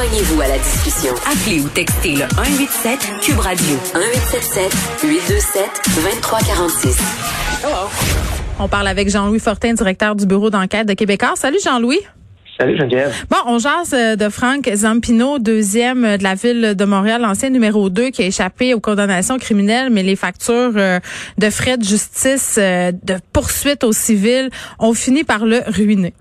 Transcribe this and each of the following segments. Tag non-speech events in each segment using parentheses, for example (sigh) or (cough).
Joignez-vous à la discussion. Appelez ou textez le 187 Cube Radio 1877 827 2346. On parle avec Jean-Louis Fortin, directeur du bureau d'enquête de Québécois. Salut Jean-Louis. Salut Geneviève. Bon, on jase euh, de Franck Zampino, deuxième de la ville de Montréal, ancien numéro 2 qui a échappé aux condamnations criminelles, mais les factures euh, de frais de justice, euh, de poursuite au civil ont fini par le ruiner.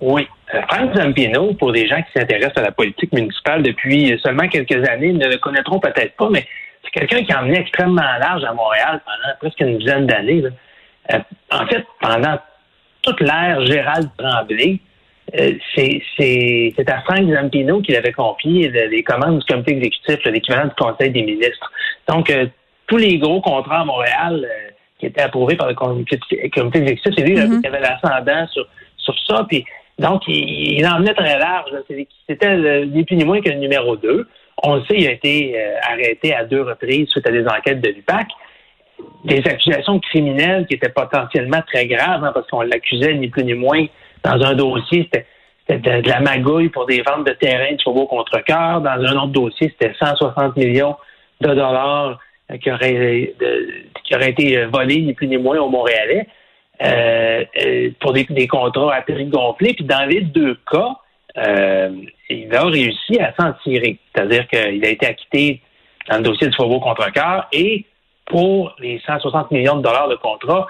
Oui. Franck Zampino, pour des gens qui s'intéressent à la politique municipale depuis seulement quelques années, ne le connaîtront peut-être pas, mais c'est quelqu'un qui a emmené extrêmement large à Montréal pendant presque une dizaine d'années. en fait, pendant toute l'ère Gérald Tremblay, euh, c'est à Frank Zampino qu'il avait confié les commandes du comité exécutif, l'équivalent du Conseil des ministres. Donc, euh, tous les gros contrats à Montréal euh, qui étaient approuvés par le comité exécutif, c'est lui mm-hmm. qui avait l'ascendant sur, sur ça. Puis, donc, il, en venait très large. C'était ni plus ni moins que le numéro 2. On le sait, il a été arrêté à deux reprises suite à des enquêtes de l'UPAC. Des accusations criminelles qui étaient potentiellement très graves, hein, parce qu'on l'accusait ni plus ni moins dans un dossier, c'était de, la magouille pour des ventes de terrain de chevaux contre cœur. Dans un autre dossier, c'était 160 millions de dollars euh, qui auraient, qui auraient été volés, ni plus ni moins, au Montréalais, euh, euh, pour des, contrats à prix gonflé. Puis dans les deux cas, il a réussi à s'en tirer. C'est-à-dire qu'il a été acquitté dans le dossier de chevaux contre cœur et pour les 160 millions de dollars de contrat,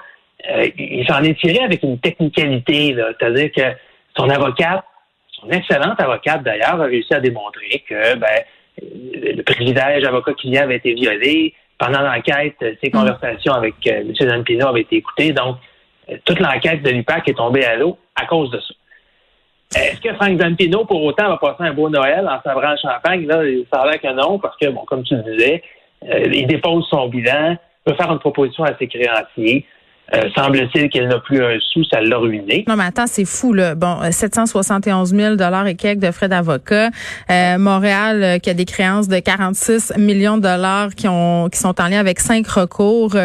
euh, il s'en est tiré avec une technicalité, c'est-à-dire que son avocate, son excellente avocate d'ailleurs, a réussi à démontrer que ben, le privilège avocat-client avait été violé. Pendant l'enquête, ses mm. conversations avec euh, M. Zampino avaient été écoutées. Donc, euh, toute l'enquête de l'UPAC est tombée à l'eau à cause de ça. Est-ce que Frank Zampino, pour autant, va passer un beau Noël en savrant le champagne? Là, ça a l'air que non, parce que, bon, comme tu le disais, il dépose son bilan, peut faire une proposition à ses créanciers. Euh, semble-t-il qu'elle n'a plus un sou, ça l'a ruiné. Non, mais attends, c'est fou, là. Bon, 771 000 dollars et quelques de frais d'avocat. Euh, Montréal, euh, qui a des créances de 46 millions de dollars qui ont qui sont en lien avec cinq recours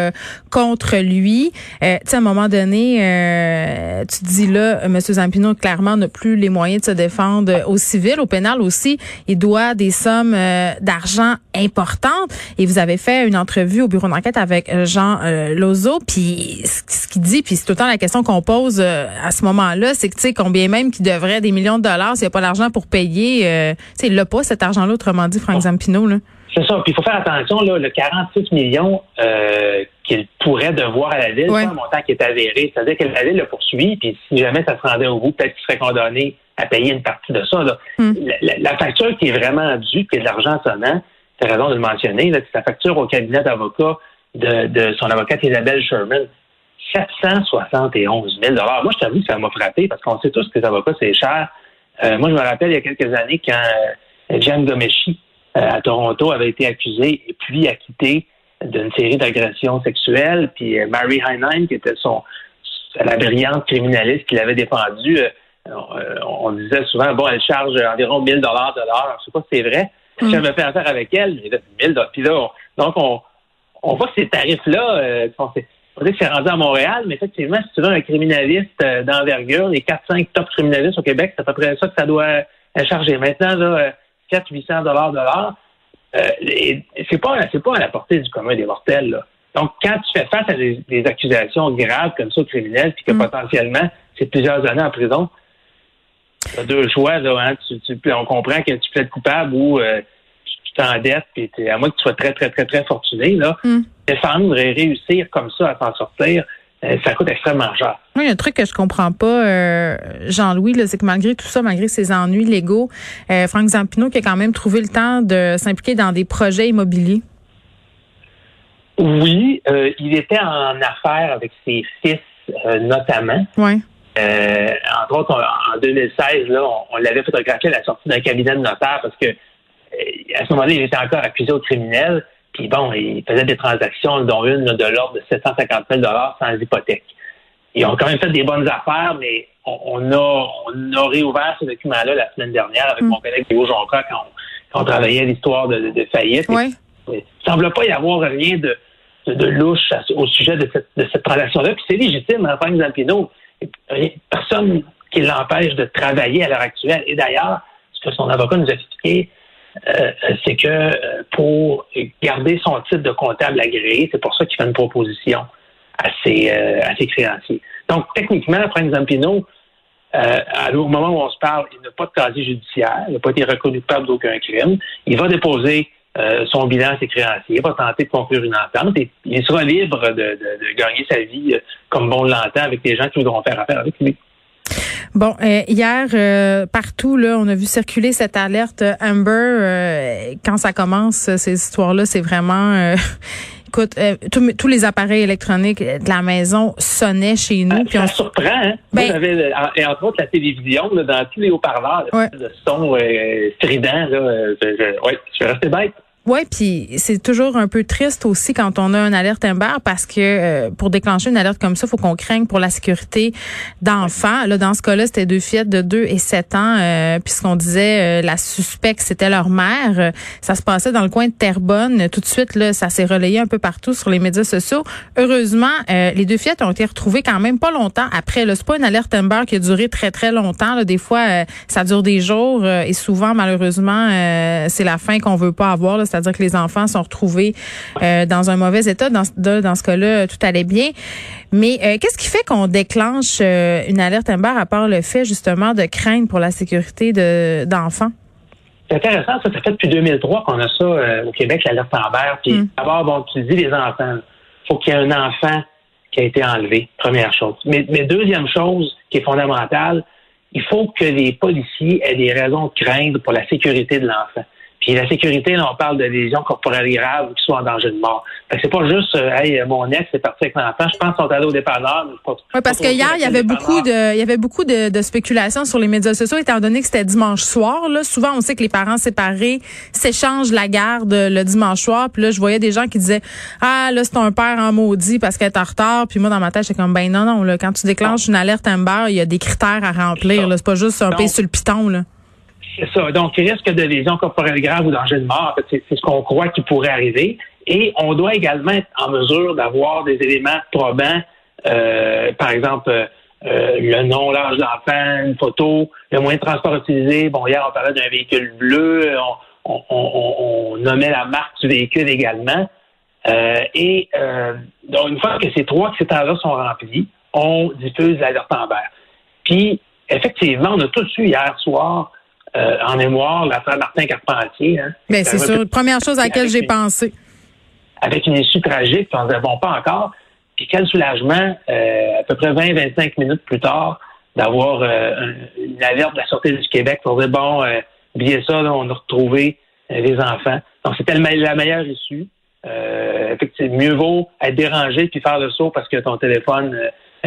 contre lui. tu sais, à un moment donné, tu dis là, M. Zampino, clairement, n'a plus les moyens de se défendre au civil, au pénal aussi. Il doit des sommes d'argent importantes. Et vous avez fait une entrevue au bureau d'enquête avec Jean Lozo, puis ce qu'il dit, puis c'est tout le temps la question qu'on pose euh, à ce moment-là, c'est que tu sais combien même qu'il devrait des millions de dollars s'il n'y a pas l'argent pour payer, euh, tu sais, il n'a pas cet argent-là, autrement dit, Frank Zampino. Là. C'est ça. Puis il faut faire attention, là, le 46 millions euh, qu'il pourrait devoir à la ville, c'est un montant qui est avéré. C'est-à-dire que la ville le poursuit, puis si jamais ça se rendait au bout, peut-être qu'il serait condamné à payer une partie de ça. Là. Hmm. La, facture qui est vraiment due, qui est de l'argent sonnant, tu as raison de le mentionner, c'est la facture au cabinet d'avocat de, de son avocate Isabelle Sherman. 771 000 Moi, je t'avoue que ça m'a frappé parce qu'on sait tous que les avocats, c'est cher. Euh, moi, je me rappelle il y a quelques années quand euh, Jeanne Gomeshi euh, à Toronto avait été accusée et puis acquittée d'une série d'agressions sexuelles. Puis Mary Heinlein, qui était son la brillante criminaliste qui l'avait défendue, on, disait souvent, bon, elle charge environ 1000 dollars de l'heure. Je sais pas si c'est vrai. Mm. J'avais fait affaire avec elle, mais 1000 Puis là, donc, on, on voit que ces tarifs-là, on dit que c'est rendu à Montréal, mais effectivement, si tu veux un criminaliste euh, d'envergure, les 4-5 top criminalistes au Québec, c'est à peu près ça que ça doit euh, charger. Maintenant, là, 400-800 euh, dollars de l'heure, c'est pas, c'est pas à la portée du commun des mortels. Là. Donc, quand tu fais face à des, accusations graves comme ça aux criminels, puis que mm. potentiellement, c'est plusieurs années en prison, tu as deux choix. Là, hein. tu, on comprend que tu plaides coupable ou t'endettes, puis à moins que tu sois très, très, très, très fortuné, là, hmm. Défendre et réussir comme ça à s'en sortir, euh, ça coûte extrêmement cher. Oui, il y a un truc que je comprends pas, euh, Jean-Louis, c'est que malgré tout ça, malgré ses ennuis légaux, euh, Franck Zampino qui a quand même trouvé le temps de s'impliquer dans des projets immobiliers. Oui, il était en affaires avec ses fils, notamment. Oui. entre autres, en 2016, là, on, on l'avait photographié à la sortie d'un cabinet de notaire parce que à ce moment-là, il était encore accusé au criminel. Puis bon, il faisait des transactions, dont une de l'ordre de 750 000 sans hypothèque. Ils ont quand même fait des bonnes affaires, mais on, a, on a réouvert ce document-là la semaine dernière avec mm. mon collègue Théo Jonca quand, on, travaillait l'histoire de, faillite. Oui. Il semble pas y avoir rien de, de, louche au sujet de cette, de cette transaction-là. Puis c'est légitime, hein, Franck Zampino. Personne qui l'empêche de travailler à l'heure actuelle. Et d'ailleurs, ce que son avocat nous a expliqué, euh, c'est que euh, pour garder son titre de comptable agréé, c'est pour ça qu'il fait une proposition à ses, euh, créanciers. Donc, techniquement, Frank Zampino, au moment où on se parle, il n'a pas de casier judiciaire, il n'a pas été reconnu coupable d'aucun crime. Il va déposer son bilan à ses créanciers, il va tenter de conclure une entente et il sera libre de, de, de gagner sa vie comme bon l'entend avec les gens qui voudront faire affaire avec lui. Bon, euh, hier, euh, partout, là, on a vu circuler cette alerte Amber. Euh, quand ça commence, ces histoires-là, c'est vraiment... (laughs) écoute, tous les appareils électroniques de la maison sonnaient chez nous. puis on... surprend, hein? Ben, et entre autres, la télévision, dans tous les haut-parleurs, le son strident, là, je, je, ouais, je suis resté bête. Oui, puis c'est toujours un peu triste aussi quand on a une alerte Amber parce que euh, pour déclencher une alerte comme ça, il faut qu'on craigne pour la sécurité d'enfants. Là, dans ce cas-là, c'était deux fillettes de 2 et 7 ans, euh, puisqu'on disait euh, la suspecte, c'était leur mère. Ça se passait dans le coin de Terrebonne. Tout de suite, là, ça s'est relayé un peu partout sur les médias sociaux. Heureusement, les deux fillettes ont été retrouvées quand même pas longtemps après. C'est pas une alerte Amber qui a duré très, très longtemps. Là. Des fois, ça dure des jours et souvent, malheureusement, c'est la fin qu'on veut pas avoir. Là c'est-à-dire que les enfants sont retrouvés euh, dans un mauvais état. Dans, dans ce cas-là, tout allait bien. Mais euh, qu'est-ce qui fait qu'on déclenche euh, une alerte Amber à part le fait justement de craindre pour la sécurité d'enfants? c'est intéressant, ça, ça fait depuis 2003 qu'on a ça au Québec, l'alerte Amber. Puis hmm. d'abord, bon, tu dis les enfants. Il faut qu'il y ait un enfant qui a été enlevé, première chose. Mais, mais deuxième chose qui est fondamentale, il faut que les policiers aient des raisons de craindre pour la sécurité de l'enfant. Puis la sécurité, là, on parle de lésions corporelles graves qui sont en danger de mort. C'est pas juste, euh, hey, mon ex est parti avec l'enfant. Je pense qu'ils sont allés au dépanneur. Oui, parce que hier, il y avait beaucoup de, il y avait beaucoup de, de, spéculations sur les médias sociaux, étant donné que c'était dimanche soir. Là, souvent, on sait que les parents séparés s'échangent la garde le dimanche soir. Puis là, je voyais des gens qui disaient, ah, là, c'est un père en maudit parce qu'elle est en retard. Puis moi, dans ma tête, j'étais comme, ben non, non, là, quand tu déclenches une alerte Amber, il y a des critères à remplir. C'est pas juste un pays sur le piton, là. Donc, risque de lésions corporelles graves ou danger de mort, c'est ce qu'on croit qui pourrait arriver. Et on doit également être en mesure d'avoir des éléments probants, euh, par exemple, euh, le nom, l'âge de l'enfant, une photo, le moyen de transport utilisé. Bon, hier, on parlait d'un véhicule bleu, on, nommait la marque du véhicule également. Euh, et donc, une fois que ces trois critères-là sont remplis, on diffuse l'alerte en vert. Puis, effectivement, on a tous eu hier soir euh, en mémoire l'affaire Martin Carpentier. Hein, Mais c'est sûr, première chose à laquelle j'ai pensé. Avec une issue tragique, on ne bon pas encore. Puis quel soulagement, euh, à peu près 20-25 minutes plus tard, d'avoir euh, une alerte de la Sûreté du Québec pour dire, bon, bien ça, on a retrouvé les enfants. Donc, c'était la meilleure issue. effectivement, mieux vaut être dérangé puis faire le saut parce que ton téléphone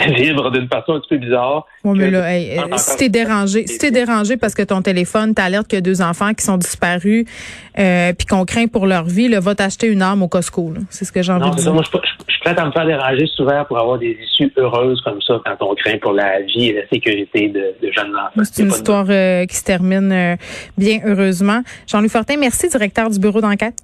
vibre d'une façon un petit peu bizarre. Oui, mais là, hey, si t'es dérangé, si t'es dérangé parce que ton téléphone t'alerte qu'il y a deux enfants qui sont disparus, euh, puis qu'on craint pour leur vie, là, va t'acheter une arme au Costco. C'est ce que j'ai envie de dire. moi, je, suis prête à me faire déranger souvent pour avoir des issues heureuses comme ça quand on craint pour la vie et la sécurité de, de jeunes enfants. C'est une histoire euh, qui se termine euh, bien heureusement. Jean-Louis Fortin, merci, directeur du bureau d'enquête.